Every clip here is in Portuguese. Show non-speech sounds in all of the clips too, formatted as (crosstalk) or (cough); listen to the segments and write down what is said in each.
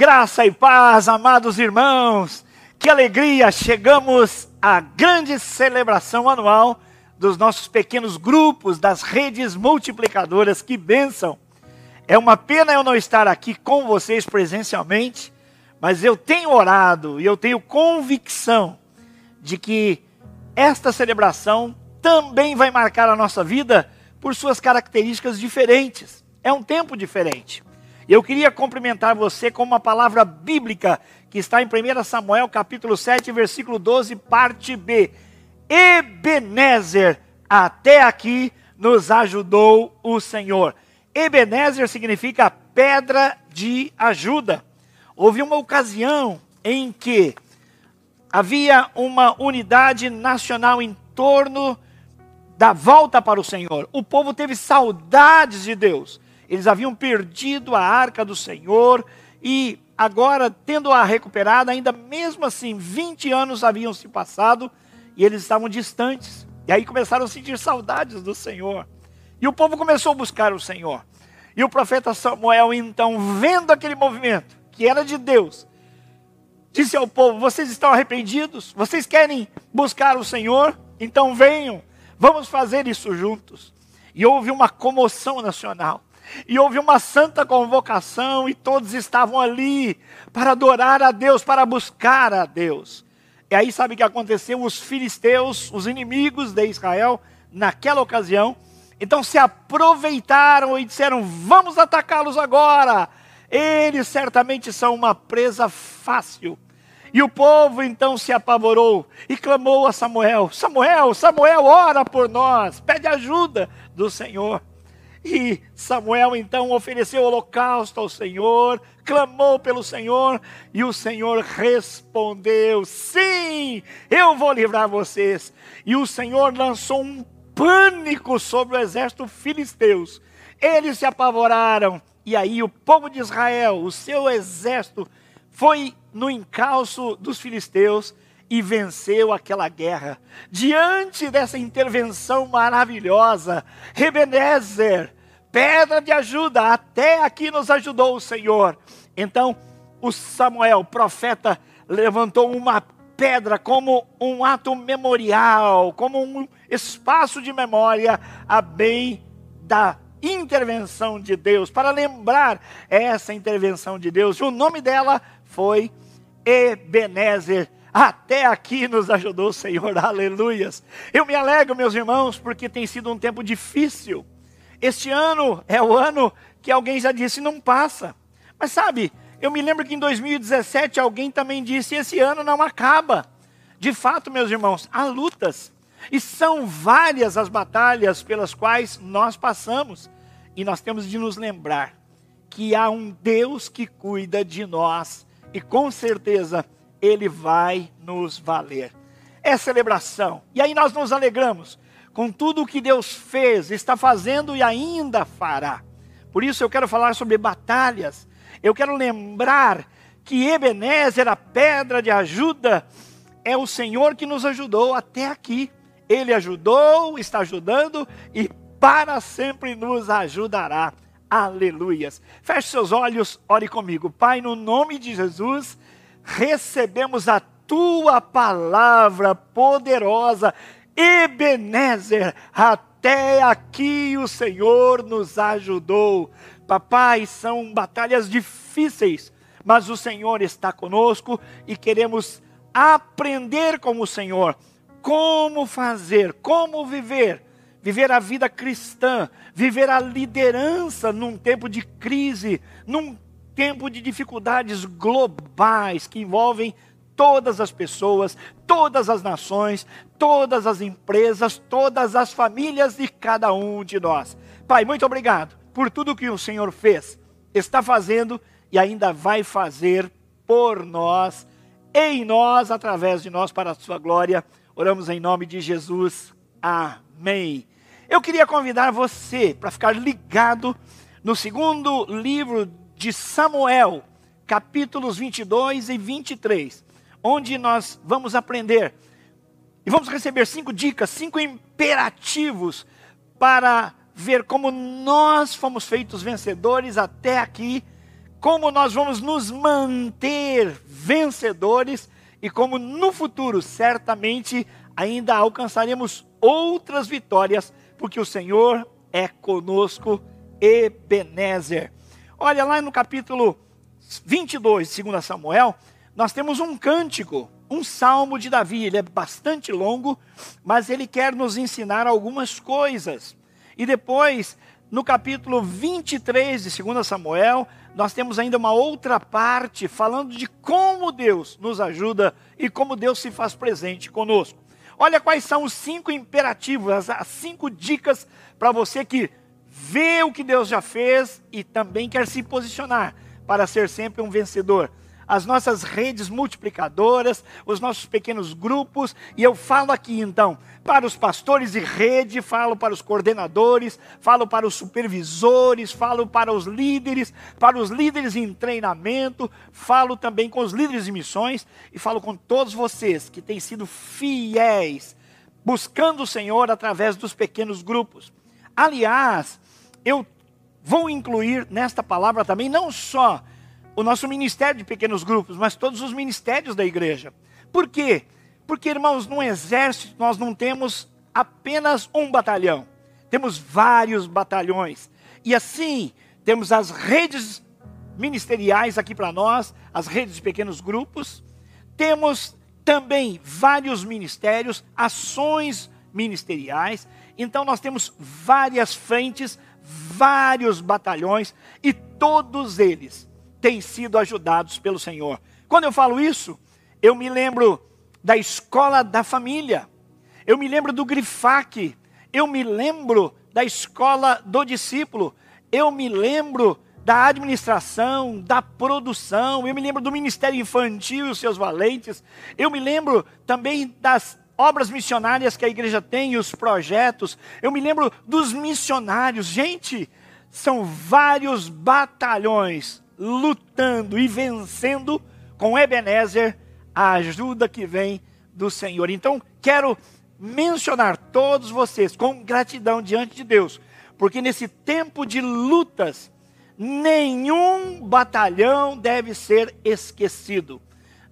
Graça e paz, amados irmãos. Que alegria! Chegamos à grande celebração anual dos nossos pequenos grupos, das redes multiplicadoras. Que bênção! É uma pena eu não estar aqui com vocês presencialmente, mas eu tenho orado e eu tenho convicção de que esta celebração também vai marcar a nossa vida por suas características diferentes. É um tempo diferente. Eu queria cumprimentar você com uma palavra bíblica que está em 1 Samuel capítulo 7, versículo 12, parte B. Ebenezer, até aqui nos ajudou o Senhor. Ebenezer significa pedra de ajuda. Houve uma ocasião em que havia uma unidade nacional em torno da volta para o Senhor. O povo teve saudades de Deus. Eles haviam perdido a arca do Senhor e agora, tendo-a recuperada, ainda mesmo assim, 20 anos haviam se passado e eles estavam distantes. E aí começaram a sentir saudades do Senhor. E o povo começou a buscar o Senhor. E o profeta Samuel, então, vendo aquele movimento, que era de Deus, disse ao povo: Vocês estão arrependidos? Vocês querem buscar o Senhor? Então venham, vamos fazer isso juntos. E houve uma comoção nacional. E houve uma santa convocação e todos estavam ali para adorar a Deus, para buscar a Deus. E aí sabe o que aconteceu? Os filisteus, os inimigos de Israel, naquela ocasião, então se aproveitaram e disseram: Vamos atacá-los agora. Eles certamente são uma presa fácil. E o povo então se apavorou e clamou a Samuel: Samuel, Samuel, ora por nós, pede ajuda do Senhor. E Samuel então ofereceu holocausto ao Senhor, clamou pelo Senhor, e o Senhor respondeu: Sim, eu vou livrar vocês. E o Senhor lançou um pânico sobre o exército filisteus. Eles se apavoraram, e aí o povo de Israel, o seu exército, foi no encalço dos filisteus e venceu aquela guerra. Diante dessa intervenção maravilhosa, Rebenezer, pedra de ajuda, até aqui nos ajudou o Senhor. Então, o Samuel, profeta, levantou uma pedra como um ato memorial, como um espaço de memória a bem da intervenção de Deus, para lembrar essa intervenção de Deus. E o nome dela foi Ebenezer até aqui nos ajudou o Senhor, (laughs) aleluias. Eu me alegro, meus irmãos, porque tem sido um tempo difícil. Este ano é o ano que alguém já disse não passa. Mas sabe, eu me lembro que em 2017 alguém também disse: esse ano não acaba. De fato, meus irmãos, há lutas. E são várias as batalhas pelas quais nós passamos. E nós temos de nos lembrar que há um Deus que cuida de nós. E com certeza ele vai nos valer. É celebração. E aí nós nos alegramos com tudo o que Deus fez, está fazendo e ainda fará. Por isso eu quero falar sobre batalhas. Eu quero lembrar que Ebenezer, a pedra de ajuda, é o Senhor que nos ajudou até aqui. Ele ajudou, está ajudando e para sempre nos ajudará. Aleluias. Feche seus olhos, ore comigo. Pai, no nome de Jesus recebemos a tua palavra poderosa, Ebenezer, até aqui o Senhor nos ajudou. Papai, são batalhas difíceis, mas o Senhor está conosco e queremos aprender com o Senhor como fazer, como viver, viver a vida cristã, viver a liderança num tempo de crise, num tempo de dificuldades globais que envolvem todas as pessoas, todas as nações, todas as empresas, todas as famílias de cada um de nós. Pai, muito obrigado por tudo que o Senhor fez, está fazendo e ainda vai fazer por nós, em nós, através de nós, para a sua glória. Oramos em nome de Jesus. Amém. Eu queria convidar você para ficar ligado no segundo livro de Samuel, capítulos 22 e 23, onde nós vamos aprender e vamos receber cinco dicas, cinco imperativos para ver como nós fomos feitos vencedores até aqui, como nós vamos nos manter vencedores e como no futuro certamente ainda alcançaremos outras vitórias, porque o Senhor é conosco, Ebenezer. Olha lá no capítulo 22 de 2 Samuel, nós temos um cântico, um salmo de Davi. Ele é bastante longo, mas ele quer nos ensinar algumas coisas. E depois, no capítulo 23 de 2 Samuel, nós temos ainda uma outra parte falando de como Deus nos ajuda e como Deus se faz presente conosco. Olha quais são os cinco imperativos, as, as cinco dicas para você que vê o que Deus já fez e também quer se posicionar para ser sempre um vencedor as nossas redes multiplicadoras, os nossos pequenos grupos, e eu falo aqui então para os pastores de rede, falo para os coordenadores, falo para os supervisores, falo para os líderes, para os líderes em treinamento, falo também com os líderes de missões e falo com todos vocês que têm sido fiéis, buscando o Senhor através dos pequenos grupos. Aliás, eu vou incluir nesta palavra também não só o nosso ministério de pequenos grupos, mas todos os ministérios da igreja. Por quê? Porque, irmãos, no exército nós não temos apenas um batalhão, temos vários batalhões. E assim, temos as redes ministeriais aqui para nós, as redes de pequenos grupos, temos também vários ministérios, ações ministeriais. Então nós temos várias frentes, vários batalhões e todos eles têm sido ajudados pelo Senhor. Quando eu falo isso, eu me lembro da escola da família, eu me lembro do Grifac, eu me lembro da escola do discípulo, eu me lembro da administração, da produção, eu me lembro do Ministério Infantil e os seus valentes, eu me lembro também das obras missionárias que a igreja tem, os projetos, eu me lembro dos missionários. Gente, são vários batalhões lutando e vencendo com Ebenezer a ajuda que vem do Senhor. Então, quero mencionar todos vocês com gratidão diante de Deus, porque nesse tempo de lutas, nenhum batalhão deve ser esquecido.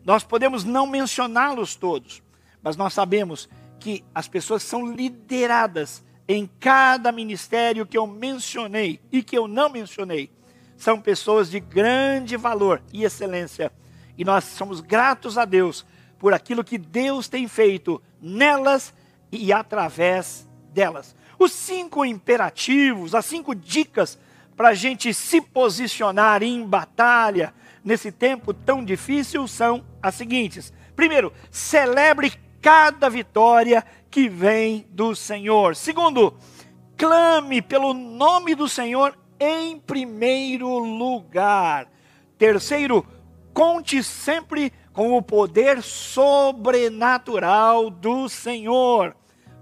Nós podemos não mencioná-los todos, mas nós sabemos que as pessoas são lideradas em cada ministério que eu mencionei e que eu não mencionei são pessoas de grande valor e excelência. E nós somos gratos a Deus por aquilo que Deus tem feito nelas e através delas. Os cinco imperativos, as cinco dicas para a gente se posicionar em batalha nesse tempo tão difícil são as seguintes: primeiro, celebre cada vitória que vem do Senhor. Segundo, clame pelo nome do Senhor em primeiro lugar. Terceiro, conte sempre com o poder sobrenatural do Senhor.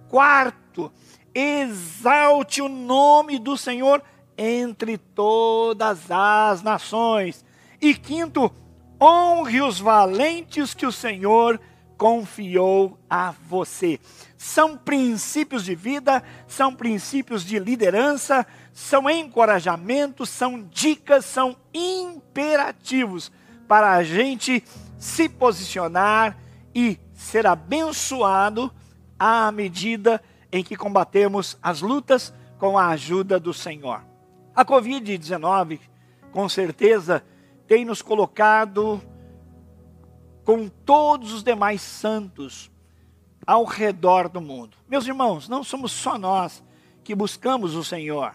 Quarto, exalte o nome do Senhor entre todas as nações. E quinto, honre os valentes que o Senhor confiou a você. São princípios de vida, são princípios de liderança, são encorajamentos, são dicas, são imperativos para a gente se posicionar e ser abençoado à medida em que combatemos as lutas com a ajuda do Senhor. A Covid-19, com certeza, tem nos colocado com todos os demais santos ao redor do mundo. Meus irmãos, não somos só nós que buscamos o Senhor.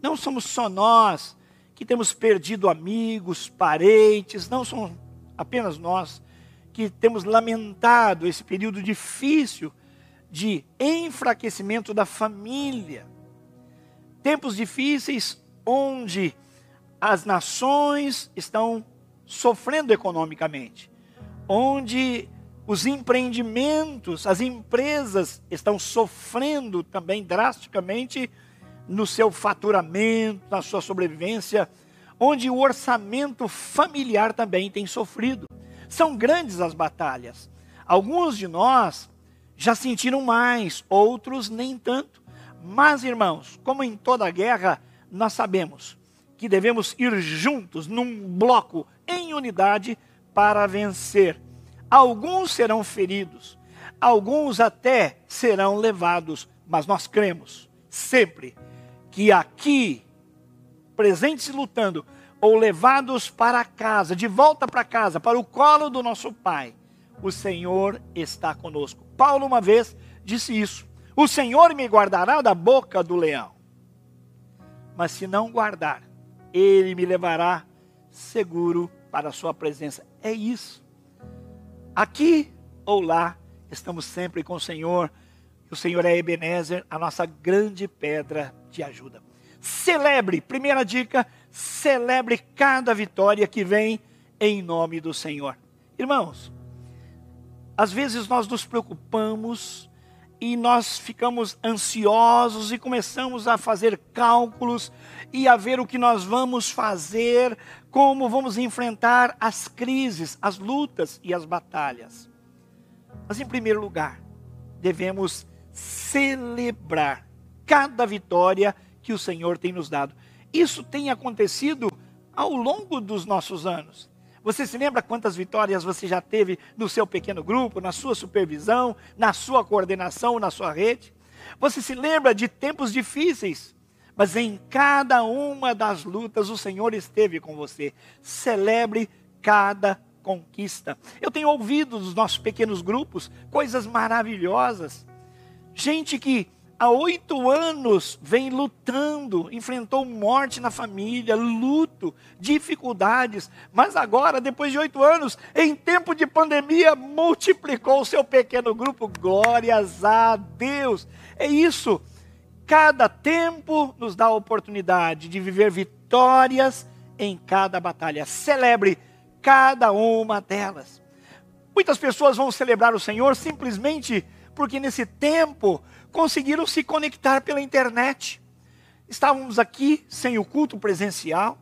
Não somos só nós que temos perdido amigos, parentes, não somos apenas nós que temos lamentado esse período difícil de enfraquecimento da família. Tempos difíceis onde as nações estão sofrendo economicamente, onde os empreendimentos, as empresas estão sofrendo também drasticamente no seu faturamento, na sua sobrevivência, onde o orçamento familiar também tem sofrido. São grandes as batalhas. Alguns de nós já sentiram mais, outros nem tanto. Mas, irmãos, como em toda guerra, nós sabemos que devemos ir juntos, num bloco, em unidade, para vencer. Alguns serão feridos, alguns até serão levados, mas nós cremos sempre que aqui, presentes lutando, ou levados para casa, de volta para casa, para o colo do nosso Pai, o Senhor está conosco. Paulo uma vez disse isso: O Senhor me guardará da boca do leão. Mas se não guardar, ele me levará seguro para a sua presença. É isso. Aqui ou lá, estamos sempre com o Senhor. O Senhor é Ebenezer, a nossa grande pedra de ajuda. Celebre, primeira dica, celebre cada vitória que vem em nome do Senhor. Irmãos, às vezes nós nos preocupamos e nós ficamos ansiosos e começamos a fazer cálculos e a ver o que nós vamos fazer, como vamos enfrentar as crises, as lutas e as batalhas. Mas, em primeiro lugar, devemos celebrar cada vitória que o Senhor tem nos dado. Isso tem acontecido ao longo dos nossos anos. Você se lembra quantas vitórias você já teve no seu pequeno grupo, na sua supervisão, na sua coordenação, na sua rede? Você se lembra de tempos difíceis, mas em cada uma das lutas o Senhor esteve com você. Celebre cada conquista. Eu tenho ouvido dos nossos pequenos grupos coisas maravilhosas. Gente que há oito anos vem lutando, enfrentou morte na família, luto, dificuldades, mas agora, depois de oito anos, em tempo de pandemia, multiplicou o seu pequeno grupo. Glórias a Deus! É isso. Cada tempo nos dá a oportunidade de viver vitórias em cada batalha. Celebre cada uma delas. Muitas pessoas vão celebrar o Senhor simplesmente porque nesse tempo conseguiram se conectar pela internet. Estávamos aqui sem o culto presencial,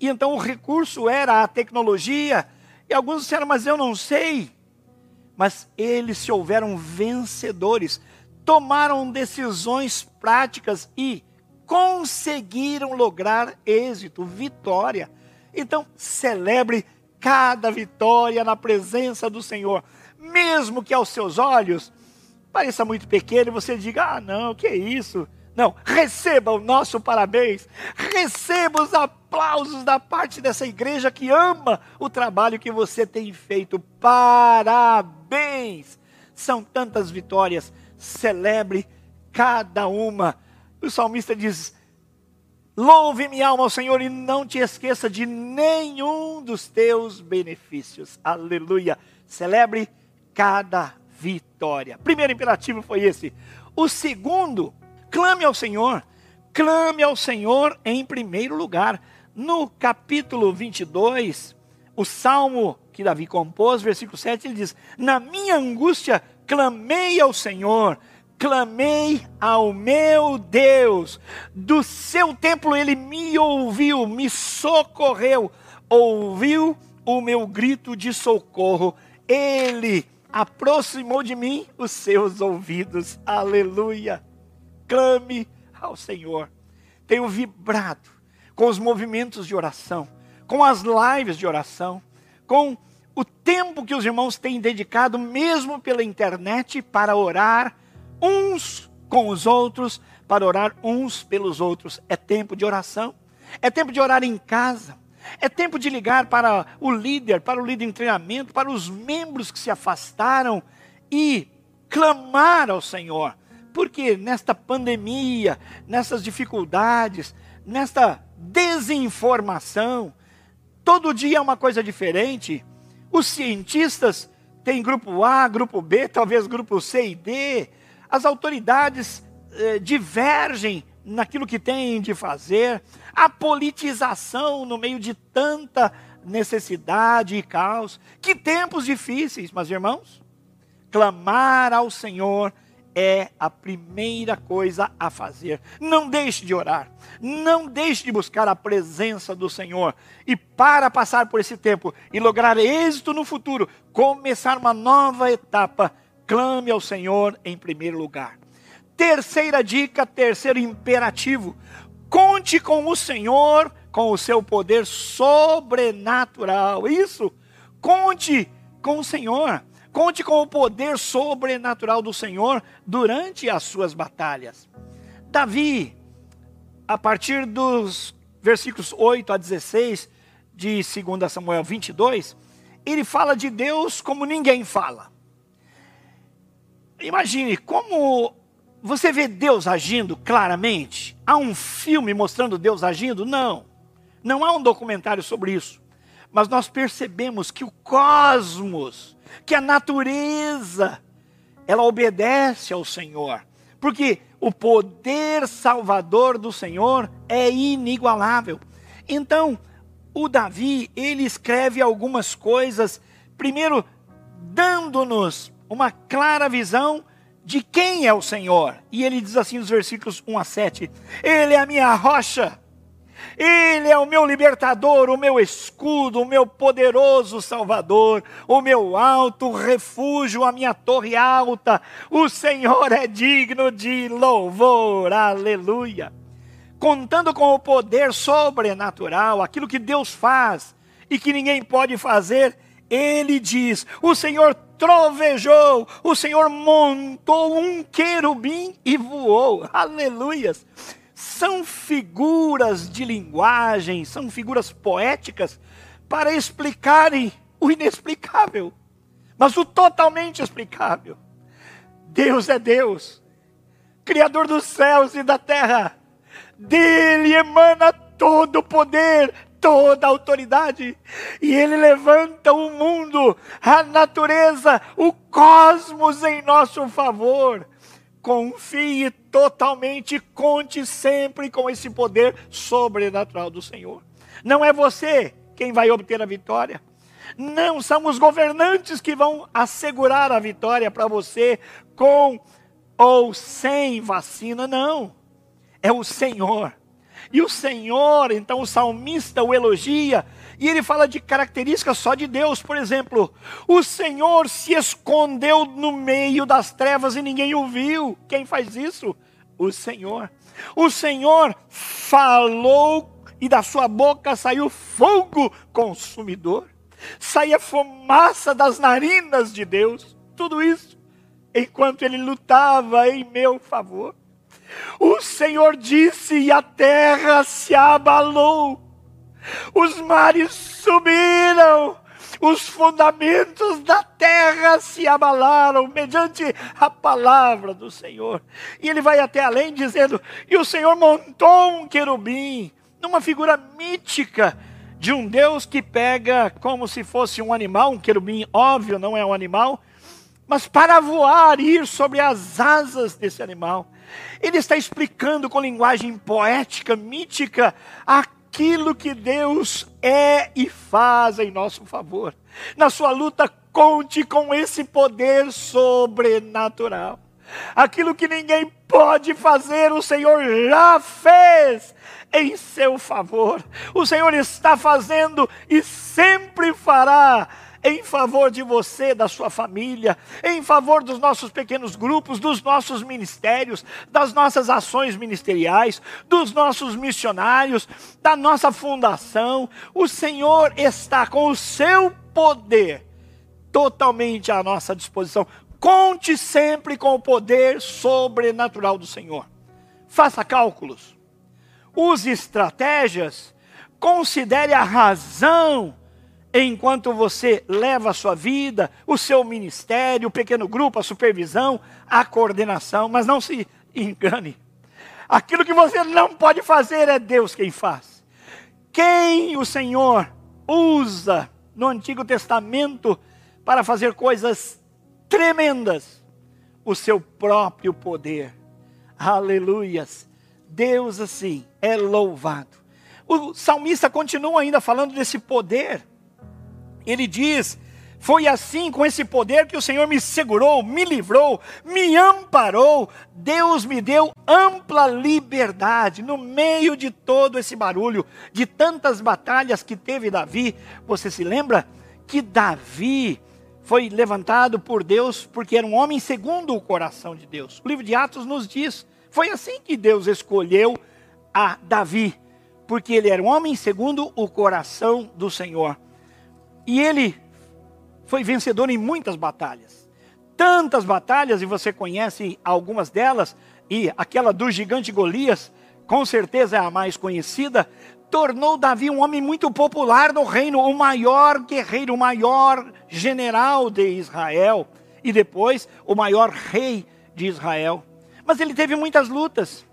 e então o recurso era a tecnologia, e alguns disseram, mas eu não sei. Mas eles se houveram vencedores, tomaram decisões práticas e conseguiram lograr êxito, vitória. Então, celebre cada vitória na presença do Senhor, mesmo que aos seus olhos pareça muito pequeno e você diga: ah, não, que é isso? Não, receba o nosso parabéns, receba os aplausos da parte dessa igreja que ama o trabalho que você tem feito. Parabéns! São tantas vitórias, celebre cada uma. O salmista diz: Louve minha alma ao Senhor e não te esqueça de nenhum dos teus benefícios. Aleluia! Celebre cada vitória. Primeiro imperativo foi esse. O segundo, clame ao Senhor. Clame ao Senhor em primeiro lugar. No capítulo 22, o salmo que Davi compôs, versículo 7, ele diz: Na minha angústia clamei ao Senhor, clamei ao meu Deus. Do seu templo ele me ouviu, me socorreu, ouviu o meu grito de socorro. Ele aproximou de mim os seus ouvidos. Aleluia. Clame ao Senhor. Tenho vibrado com os movimentos de oração, com as lives de oração, com o tempo que os irmãos têm dedicado, mesmo pela internet, para orar uns com os outros, para orar uns pelos outros. É tempo de oração. É tempo de orar em casa. É tempo de ligar para o líder, para o líder em treinamento, para os membros que se afastaram e clamar ao Senhor. Porque nesta pandemia, nessas dificuldades, nesta desinformação, todo dia é uma coisa diferente. Os cientistas têm grupo A, grupo B, talvez grupo C e D. As autoridades eh, divergem naquilo que têm de fazer, a politização no meio de tanta necessidade e caos. Que tempos difíceis, mas irmãos, clamar ao Senhor é a primeira coisa a fazer. Não deixe de orar, não deixe de buscar a presença do Senhor. E para passar por esse tempo e lograr êxito no futuro, começar uma nova etapa, clame ao Senhor em primeiro lugar. Terceira dica, terceiro imperativo: conte com o Senhor com o seu poder sobrenatural. Isso, conte com o Senhor. Conte com o poder sobrenatural do Senhor durante as suas batalhas. Davi, a partir dos versículos 8 a 16 de 2 Samuel 22, ele fala de Deus como ninguém fala. Imagine como você vê Deus agindo claramente. Há um filme mostrando Deus agindo? Não. Não há um documentário sobre isso. Mas nós percebemos que o cosmos, que a natureza, ela obedece ao Senhor. Porque o poder salvador do Senhor é inigualável. Então, o Davi, ele escreve algumas coisas, primeiro, dando-nos uma clara visão de quem é o Senhor. E ele diz assim nos versículos 1 a 7: Ele é a minha rocha, Ele é o meu libertador, o meu escudo, o meu poderoso Salvador, o meu alto refúgio, a minha torre alta. O Senhor é digno de louvor, aleluia contando com o poder sobrenatural, aquilo que Deus faz e que ninguém pode fazer, ele diz: O Senhor trovejou, o Senhor montou um querubim e voou. Aleluias! São figuras de linguagem, são figuras poéticas para explicarem o inexplicável, mas o totalmente explicável. Deus é Deus, Criador dos céus e da terra dele emana todo o poder, toda a autoridade. E ele levanta o mundo, a natureza, o cosmos em nosso favor. Confie totalmente, conte sempre com esse poder sobrenatural do Senhor. Não é você quem vai obter a vitória. Não são os governantes que vão assegurar a vitória para você com ou sem vacina, não é o Senhor. E o Senhor, então o salmista o elogia, e ele fala de características só de Deus, por exemplo, o Senhor se escondeu no meio das trevas e ninguém o viu. Quem faz isso? O Senhor. O Senhor falou e da sua boca saiu fogo consumidor, saía fumaça das narinas de Deus, tudo isso enquanto ele lutava em meu favor. O Senhor disse e a terra se abalou. Os mares subiram, os fundamentos da terra se abalaram mediante a palavra do Senhor. E ele vai até além dizendo: E o Senhor montou um querubim, numa figura mítica de um Deus que pega como se fosse um animal, um querubim, óbvio, não é um animal, mas para voar ir sobre as asas desse animal. Ele está explicando com linguagem poética, mítica, aquilo que Deus é e faz em nosso favor. Na sua luta, conte com esse poder sobrenatural. Aquilo que ninguém pode fazer, o Senhor já fez em seu favor. O Senhor está fazendo e sempre fará em favor de você, da sua família, em favor dos nossos pequenos grupos, dos nossos ministérios, das nossas ações ministeriais, dos nossos missionários, da nossa fundação. O Senhor está com o seu poder totalmente à nossa disposição. Conte sempre com o poder sobrenatural do Senhor. Faça cálculos, use estratégias, considere a razão enquanto você leva a sua vida, o seu ministério, o pequeno grupo, a supervisão, a coordenação, mas não se engane. Aquilo que você não pode fazer é Deus quem faz. Quem o Senhor usa no Antigo Testamento para fazer coisas tremendas, o seu próprio poder. Aleluias. Deus assim é louvado. O salmista continua ainda falando desse poder ele diz: Foi assim, com esse poder, que o Senhor me segurou, me livrou, me amparou. Deus me deu ampla liberdade no meio de todo esse barulho, de tantas batalhas que teve Davi. Você se lembra que Davi foi levantado por Deus porque era um homem segundo o coração de Deus. O livro de Atos nos diz: foi assim que Deus escolheu a Davi porque ele era um homem segundo o coração do Senhor. E ele foi vencedor em muitas batalhas. Tantas batalhas, e você conhece algumas delas, e aquela do gigante Golias, com certeza é a mais conhecida, tornou Davi um homem muito popular no reino, o maior guerreiro, o maior general de Israel, e depois o maior rei de Israel. Mas ele teve muitas lutas.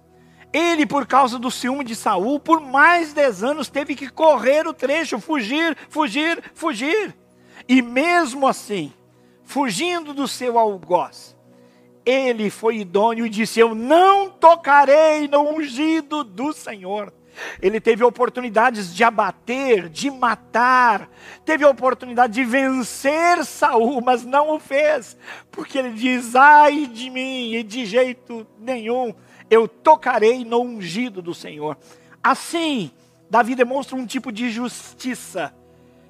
Ele, por causa do ciúme de Saul, por mais dez anos teve que correr o trecho, fugir, fugir, fugir. E mesmo assim, fugindo do seu algoz, ele foi idôneo e disse: Eu não tocarei no ungido do Senhor. Ele teve oportunidades de abater, de matar, teve a oportunidade de vencer Saul, mas não o fez, porque ele diz: ai de mim, e de jeito nenhum eu tocarei no ungido do Senhor. Assim, Davi demonstra um tipo de justiça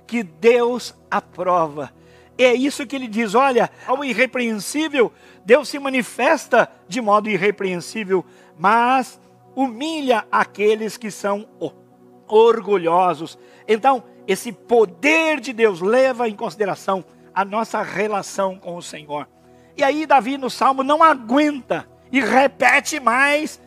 que Deus aprova. É isso que ele diz: olha, ao irrepreensível, Deus se manifesta de modo irrepreensível, mas humilha aqueles que são orgulhosos. Então, esse poder de Deus leva em consideração a nossa relação com o Senhor. E aí, Davi no salmo não aguenta e repete mais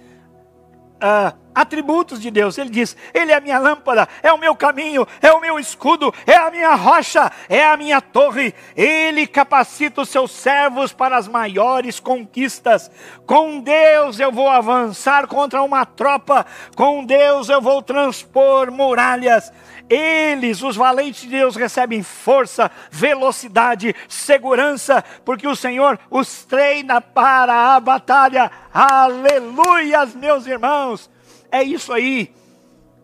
uh, atributos de Deus. Ele diz: Ele é a minha lâmpada, é o meu caminho, é o meu escudo, é a minha rocha, é a minha torre. Ele capacita os seus servos para as maiores conquistas. Com Deus eu vou avançar contra uma tropa, com Deus eu vou transpor muralhas. Eles, os valentes de Deus, recebem força, velocidade, segurança, porque o Senhor os treina para a batalha. Aleluias, meus irmãos. É isso aí.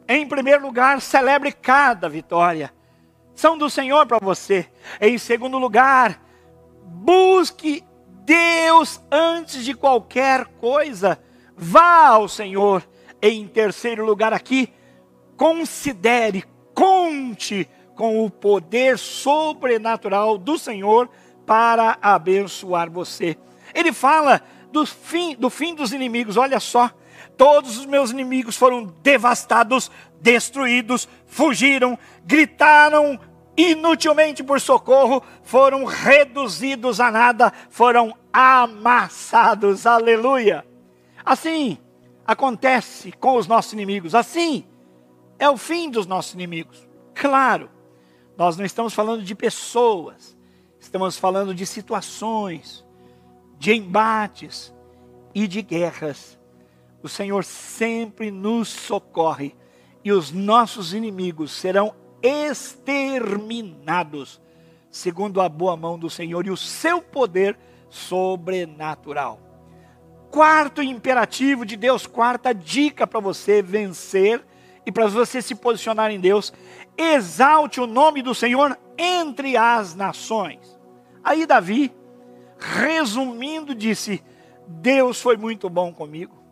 Em primeiro lugar, celebre cada vitória. São do Senhor para você. Em segundo lugar, busque Deus antes de qualquer coisa. Vá ao Senhor. Em terceiro lugar, aqui, considere, conte com o poder sobrenatural do Senhor para abençoar você. Ele fala do fim, do fim dos inimigos, olha só. Todos os meus inimigos foram devastados, destruídos, fugiram, gritaram inutilmente por socorro, foram reduzidos a nada, foram amassados. Aleluia. Assim acontece com os nossos inimigos. Assim é o fim dos nossos inimigos. Claro, nós não estamos falando de pessoas, estamos falando de situações, de embates e de guerras o Senhor sempre nos socorre e os nossos inimigos serão exterminados, segundo a boa mão do Senhor e o seu poder sobrenatural. Quarto imperativo de Deus, quarta dica para você vencer e para você se posicionar em Deus, exalte o nome do Senhor entre as nações. Aí Davi, resumindo, disse: Deus foi muito bom comigo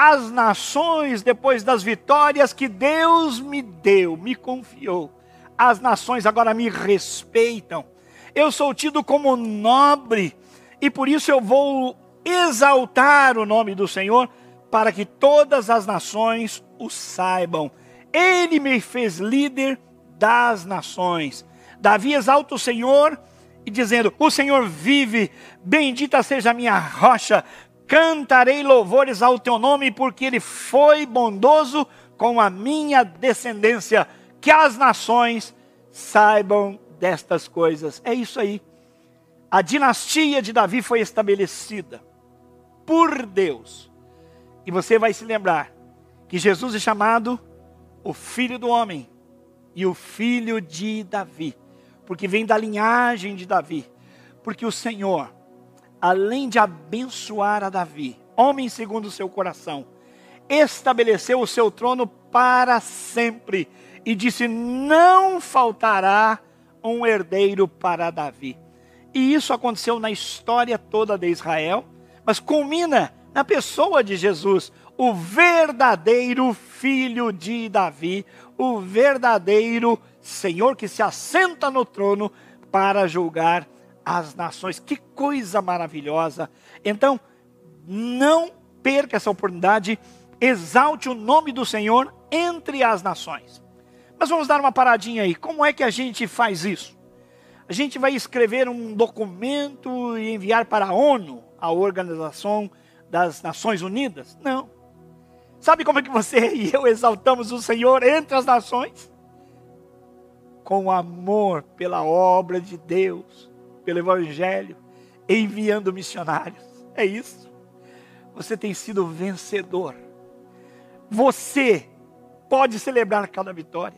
as nações, depois das vitórias que Deus me deu, me confiou, as nações agora me respeitam. Eu sou tido como nobre e por isso eu vou exaltar o nome do Senhor para que todas as nações o saibam. Ele me fez líder das nações. Davi exalta o Senhor e dizendo: O Senhor vive, bendita seja a minha rocha, Cantarei louvores ao teu nome, porque ele foi bondoso com a minha descendência. Que as nações saibam destas coisas. É isso aí. A dinastia de Davi foi estabelecida por Deus. E você vai se lembrar que Jesus é chamado o Filho do Homem e o Filho de Davi, porque vem da linhagem de Davi. Porque o Senhor além de abençoar a Davi, homem segundo o seu coração, estabeleceu o seu trono para sempre e disse: Não faltará um herdeiro para Davi. E isso aconteceu na história toda de Israel, mas culmina na pessoa de Jesus, o verdadeiro filho de Davi, o verdadeiro Senhor que se assenta no trono para julgar as nações. Que coisa maravilhosa! Então, não perca essa oportunidade exalte o nome do Senhor entre as nações. Mas vamos dar uma paradinha aí. Como é que a gente faz isso? A gente vai escrever um documento e enviar para a ONU, a Organização das Nações Unidas? Não. Sabe como é que você (laughs) e eu exaltamos o Senhor entre as nações? Com amor pela obra de Deus, pelo Evangelho, enviando missionários. É isso. Você tem sido vencedor. Você pode celebrar cada vitória.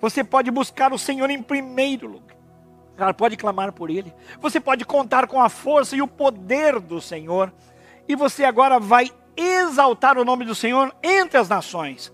Você pode buscar o Senhor em primeiro lugar. Pode clamar por Ele. Você pode contar com a força e o poder do Senhor. E você agora vai exaltar o nome do Senhor entre as nações.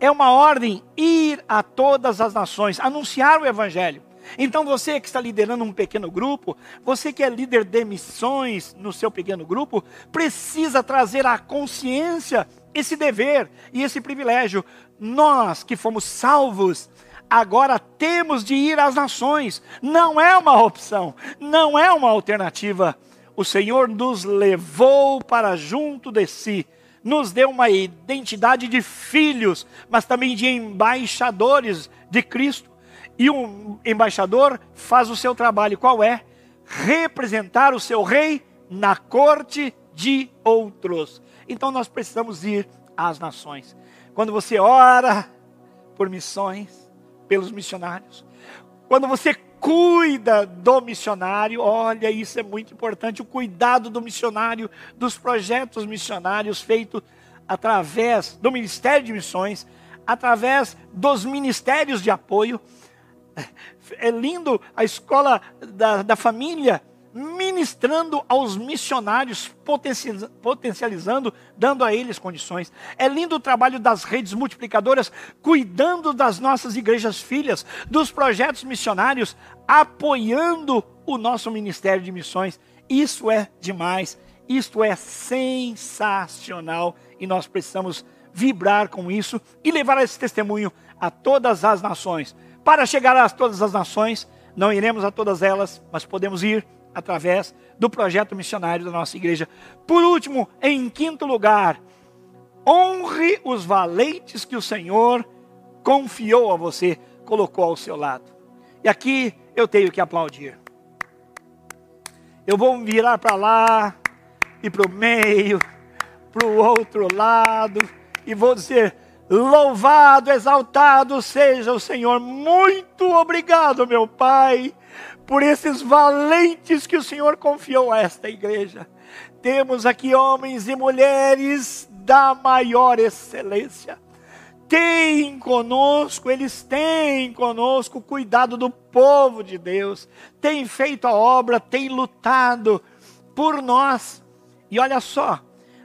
É uma ordem ir a todas as nações, anunciar o Evangelho. Então você que está liderando um pequeno grupo, você que é líder de missões no seu pequeno grupo, precisa trazer à consciência esse dever e esse privilégio. Nós que fomos salvos, agora temos de ir às nações. Não é uma opção, não é uma alternativa o Senhor nos levou para junto de si, nos deu uma identidade de filhos, mas também de embaixadores de Cristo. E um embaixador faz o seu trabalho, qual é? Representar o seu rei na corte de outros. Então nós precisamos ir às nações. Quando você ora por missões, pelos missionários, quando você cuida do missionário. Olha, isso é muito importante, o cuidado do missionário, dos projetos missionários feitos através do Ministério de Missões, através dos ministérios de apoio. (laughs) É lindo a escola da, da família ministrando aos missionários, potencializando, dando a eles condições. É lindo o trabalho das redes multiplicadoras, cuidando das nossas igrejas filhas, dos projetos missionários, apoiando o nosso ministério de missões. Isso é demais, isto é sensacional e nós precisamos vibrar com isso e levar esse testemunho a todas as nações. Para chegar a todas as nações, não iremos a todas elas, mas podemos ir através do projeto missionário da nossa igreja. Por último, em quinto lugar, honre os valentes que o Senhor confiou a você, colocou ao seu lado. E aqui eu tenho que aplaudir. Eu vou virar para lá e para o meio, para o outro lado, e vou dizer: Louvado, exaltado seja o Senhor. Muito obrigado, meu Pai, por esses valentes que o Senhor confiou a esta igreja. Temos aqui homens e mulheres da maior excelência. Tem conosco, eles têm conosco cuidado do povo de Deus, têm feito a obra, têm lutado por nós. E olha só,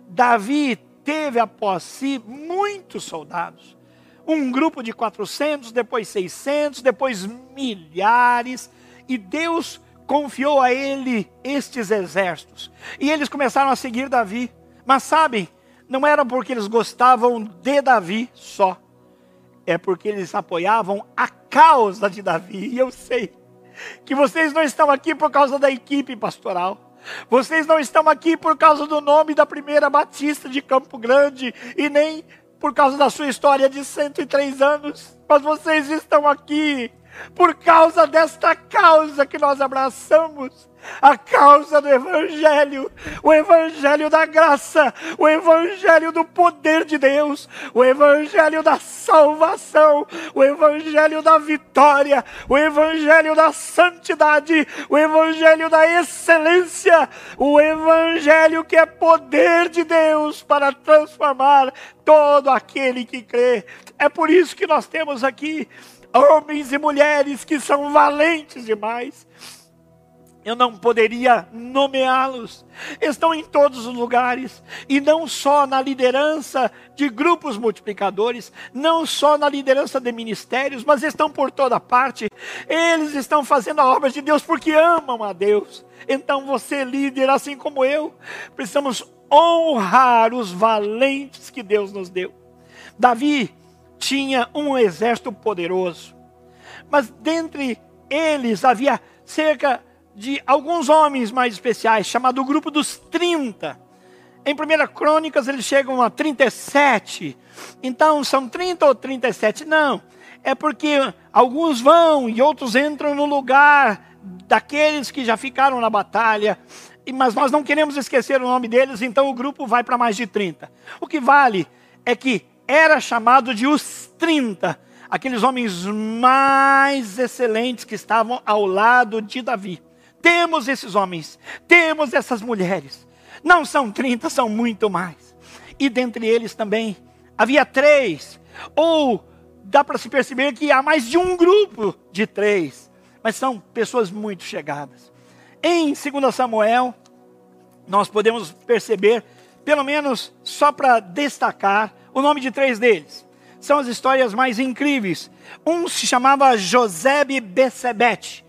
Davi teve após si muitos soldados. Um grupo de 400, depois 600, depois milhares e Deus confiou a ele estes exércitos. E eles começaram a seguir Davi. Mas sabem, não era porque eles gostavam de Davi só. É porque eles apoiavam a causa de Davi. E eu sei que vocês não estão aqui por causa da equipe pastoral. Vocês não estão aqui por causa do nome da primeira Batista de Campo Grande e nem por causa da sua história de 103 anos, mas vocês estão aqui por causa desta causa que nós abraçamos, a causa do Evangelho, o Evangelho da graça, o Evangelho do poder de Deus, o Evangelho da salvação, o Evangelho da vitória, o Evangelho da santidade, o Evangelho da excelência, o Evangelho que é poder de Deus para transformar todo aquele que crê. É por isso que nós temos aqui homens e mulheres que são valentes demais. Eu não poderia nomeá-los. Estão em todos os lugares. E não só na liderança de grupos multiplicadores, não só na liderança de ministérios, mas estão por toda parte. Eles estão fazendo a obra de Deus porque amam a Deus. Então você, líder, assim como eu, precisamos honrar os valentes que Deus nos deu. Davi tinha um exército poderoso. Mas dentre eles havia cerca de alguns homens mais especiais, chamado o grupo dos 30. Em 1 Crônicas eles chegam a 37. Então são 30 ou 37? Não. É porque alguns vão e outros entram no lugar daqueles que já ficaram na batalha. Mas nós não queremos esquecer o nome deles, então o grupo vai para mais de 30. O que vale é que era chamado de os 30, aqueles homens mais excelentes que estavam ao lado de Davi. Temos esses homens, temos essas mulheres. Não são 30, são muito mais. E dentre eles também havia três, ou dá para se perceber que há mais de um grupo de três, mas são pessoas muito chegadas. Em 2 Samuel, nós podemos perceber, pelo menos só para destacar, o nome de três deles. São as histórias mais incríveis. Um se chamava Josebe Becebete.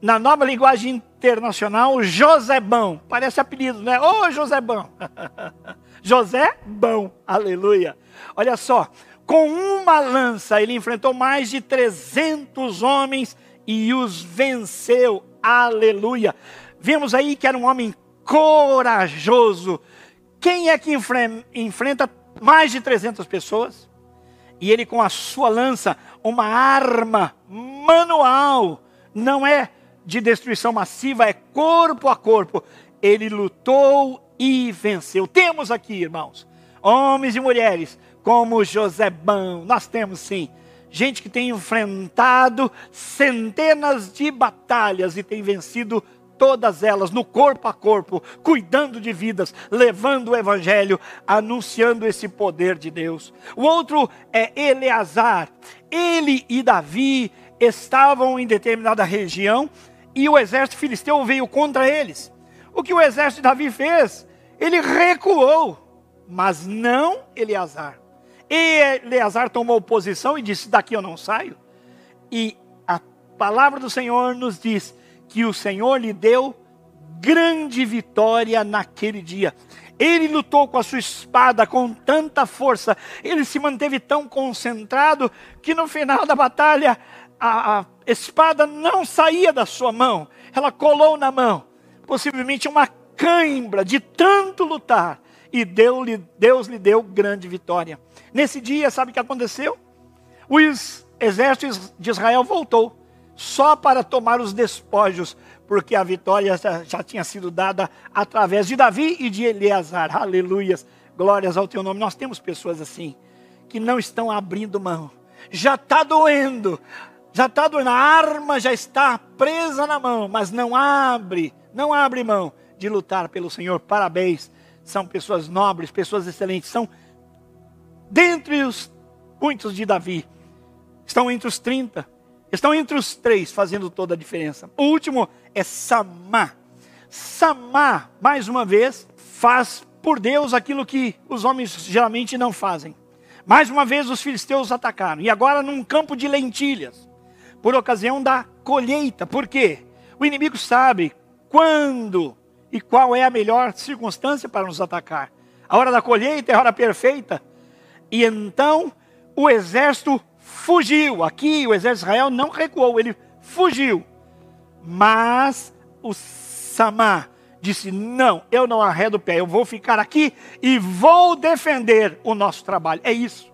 Na nova linguagem internacional, Josebão. Parece apelido, né? Ô, oh, Josebão. (laughs) José Bão. Aleluia. Olha só. Com uma lança, ele enfrentou mais de 300 homens e os venceu. Aleluia. Vemos aí que era um homem corajoso. Quem é que enfrenta mais de 300 pessoas? E ele com a sua lança, uma arma manual, não é de destruição massiva, é corpo a corpo. Ele lutou e venceu. Temos aqui, irmãos, homens e mulheres como Josebão, nós temos sim. Gente que tem enfrentado centenas de batalhas e tem vencido todas elas no corpo a corpo, cuidando de vidas, levando o evangelho, anunciando esse poder de Deus. O outro é Eleazar. Ele e Davi estavam em determinada região e o exército filisteu veio contra eles. O que o exército de Davi fez? Ele recuou, mas não Eleazar. Eleazar tomou posição e disse: Daqui eu não saio. E a palavra do Senhor nos diz que o Senhor lhe deu grande vitória naquele dia. Ele lutou com a sua espada com tanta força, ele se manteve tão concentrado que no final da batalha a, a espada não saía da sua mão, ela colou na mão, possivelmente uma cãibra de tanto lutar, e Deus lhe, Deus lhe deu grande vitória. Nesse dia, sabe o que aconteceu? O exército de Israel voltou só para tomar os despojos, porque a vitória já, tinha sido dada através de Davi e de Eleazar. Aleluias, glórias ao teu nome. Nós temos pessoas assim, que não estão abrindo mão. Já está doendo, já está doendo, a arma já está presa na mão, mas não abre, não abre mão de lutar pelo Senhor. Parabéns, são pessoas nobres, pessoas excelentes, são dentre os muitos de Davi, estão entre os 30, estão entre os três, fazendo toda a diferença. O último é Samá. Samá, mais uma vez, faz por Deus aquilo que os homens geralmente não fazem. Mais uma vez os filisteus atacaram, e agora num campo de lentilhas por ocasião da colheita. Por quê? O inimigo sabe quando e qual é a melhor circunstância para nos atacar. A hora da colheita é a hora perfeita. E então o exército fugiu. Aqui o exército de Israel não recuou, ele fugiu. Mas o Samar disse: Não, eu não arredo o pé, eu vou ficar aqui e vou defender o nosso trabalho. É isso.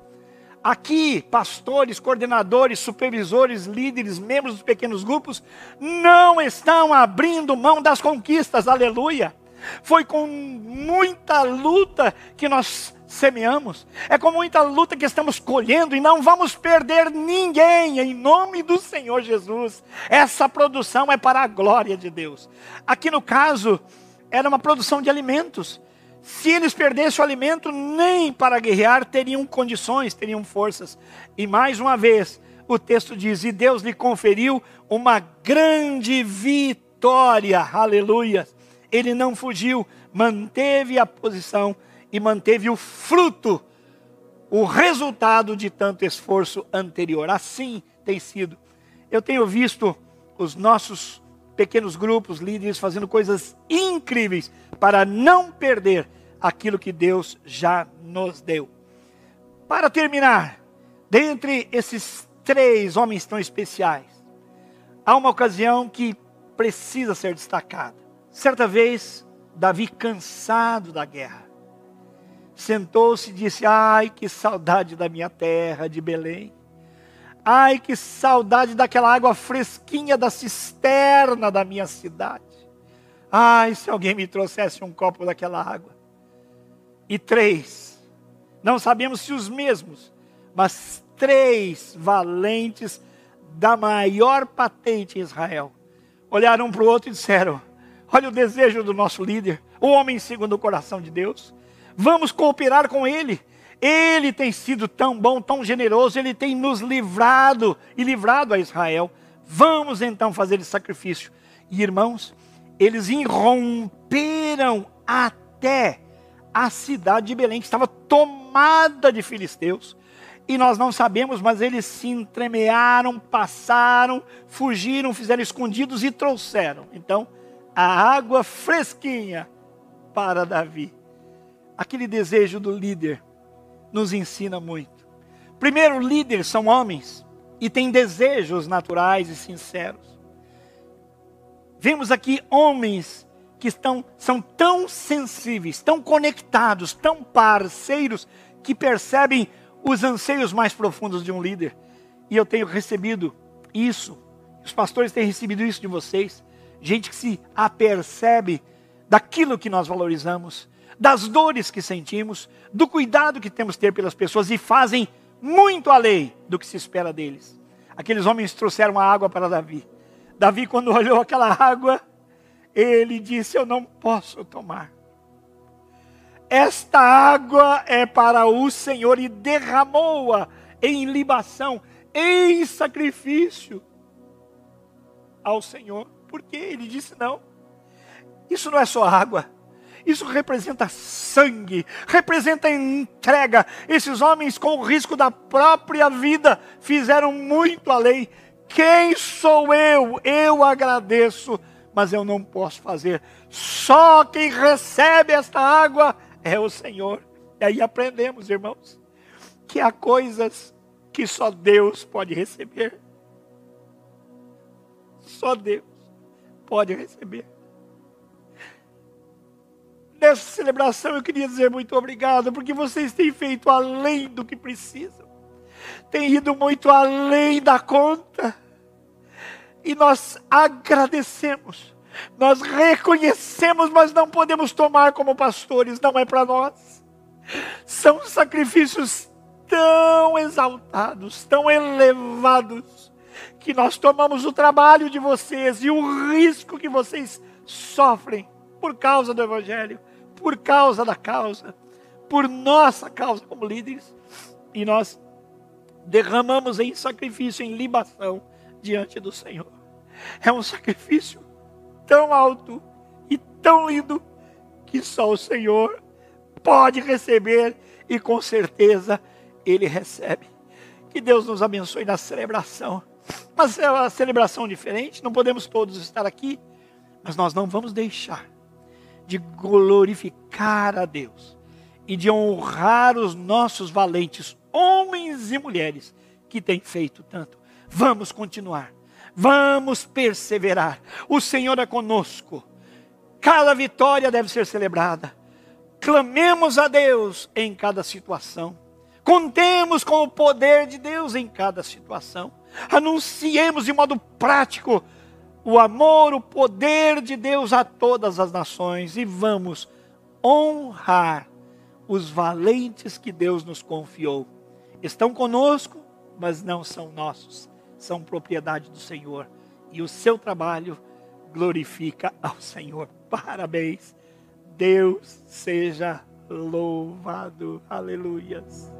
Aqui, pastores, coordenadores, supervisores, líderes, membros dos pequenos grupos, não estão abrindo mão das conquistas, aleluia. Foi com muita luta que nós semeamos, é com muita luta que estamos colhendo e não vamos perder ninguém, em nome do Senhor Jesus. Essa produção é para a glória de Deus. Aqui no caso, era uma produção de alimentos. Se eles perdessem o alimento, nem para guerrear teriam condições, teriam forças. E mais uma vez, o texto diz: E Deus lhe conferiu uma grande vitória. Aleluia. Ele não fugiu, manteve a posição e manteve o fruto, o resultado de tanto esforço anterior. Assim tem sido. Eu tenho visto os nossos pequenos grupos, líderes fazendo coisas incríveis para não perder aquilo que Deus já nos deu. Para terminar, dentre esses três homens tão especiais, há uma ocasião que precisa ser destacada. Certa vez, Davi, cansado da guerra, sentou-se e disse: Ai, que saudade da minha terra, de Belém. Ai, que saudade daquela água fresquinha da cisterna da minha cidade. Ai, se alguém me trouxesse um copo daquela água. E três, não sabemos se os mesmos, mas três valentes da maior patente em Israel olharam um para o outro e disseram: Olha o desejo do nosso líder, o homem segundo o coração de Deus. Vamos cooperar com ele. Ele tem sido tão bom, tão generoso, ele tem nos livrado e livrado a Israel. Vamos então fazer esse sacrifício. E irmãos, eles irromperam até a cidade de Belém, que estava tomada de filisteus. E nós não sabemos, mas eles se entremearam, passaram, fugiram, fizeram escondidos e trouxeram. Então, a água fresquinha para Davi. Aquele desejo do líder nos ensina muito. Primeiro, líderes são homens e têm desejos naturais e sinceros. Vemos aqui homens que estão, são tão sensíveis, tão conectados, tão parceiros, que percebem os anseios mais profundos de um líder. E eu tenho recebido isso, os pastores têm recebido isso de vocês gente que se apercebe daquilo que nós valorizamos, das dores que sentimos, do cuidado que temos que ter pelas pessoas e fazem muito além do que se espera deles. Aqueles homens trouxeram a água para Davi. Davi, quando (laughs) olhou aquela água, ele disse: Eu não posso tomar. Esta água é para o Senhor e derramou-a em libação, em sacrifício ao Senhor. Porque ele disse: não, isso não é só água. Isso representa sangue, representa entrega. Esses homens, com o risco da própria vida, fizeram muito além. Quem sou eu? Eu agradeço, mas eu não posso fazer. Só quem recebe esta água é o Senhor. E aí aprendemos, irmãos, que há coisas que só Deus pode receber. Só Deus pode receber. Nessa celebração eu queria dizer muito obrigado, porque vocês têm feito além do que precisam, têm ido muito além da conta, e nós agradecemos, nós reconhecemos, mas não podemos tomar como pastores, não é para nós. São sacrifícios tão exaltados, tão elevados, que nós tomamos o trabalho de vocês e o risco que vocês sofrem por causa do Evangelho, por causa da causa, por nossa causa como líderes, e nós derramamos em sacrifício, em libação diante do Senhor. É um sacrifício tão alto e tão lindo que só o Senhor pode receber e com certeza Ele recebe. Que Deus nos abençoe na celebração mas é uma celebração diferente, não podemos todos estar aqui, mas nós não vamos deixar de glorificar a Deus e de honrar os nossos valentes homens e mulheres que têm feito tanto. Vamos continuar, vamos perseverar. O Senhor é conosco. Cada vitória deve ser celebrada. Clamemos a Deus em cada situação. Contemos com o poder de Deus em cada situação. Anunciemos de modo prático o amor, o poder de Deus a todas as nações e vamos honrar os valentes que Deus nos confiou. Estão conosco, mas não são nossos, são propriedade do Senhor. E o seu trabalho glorifica ao Senhor. Parabéns. Deus seja louvado. Aleluias.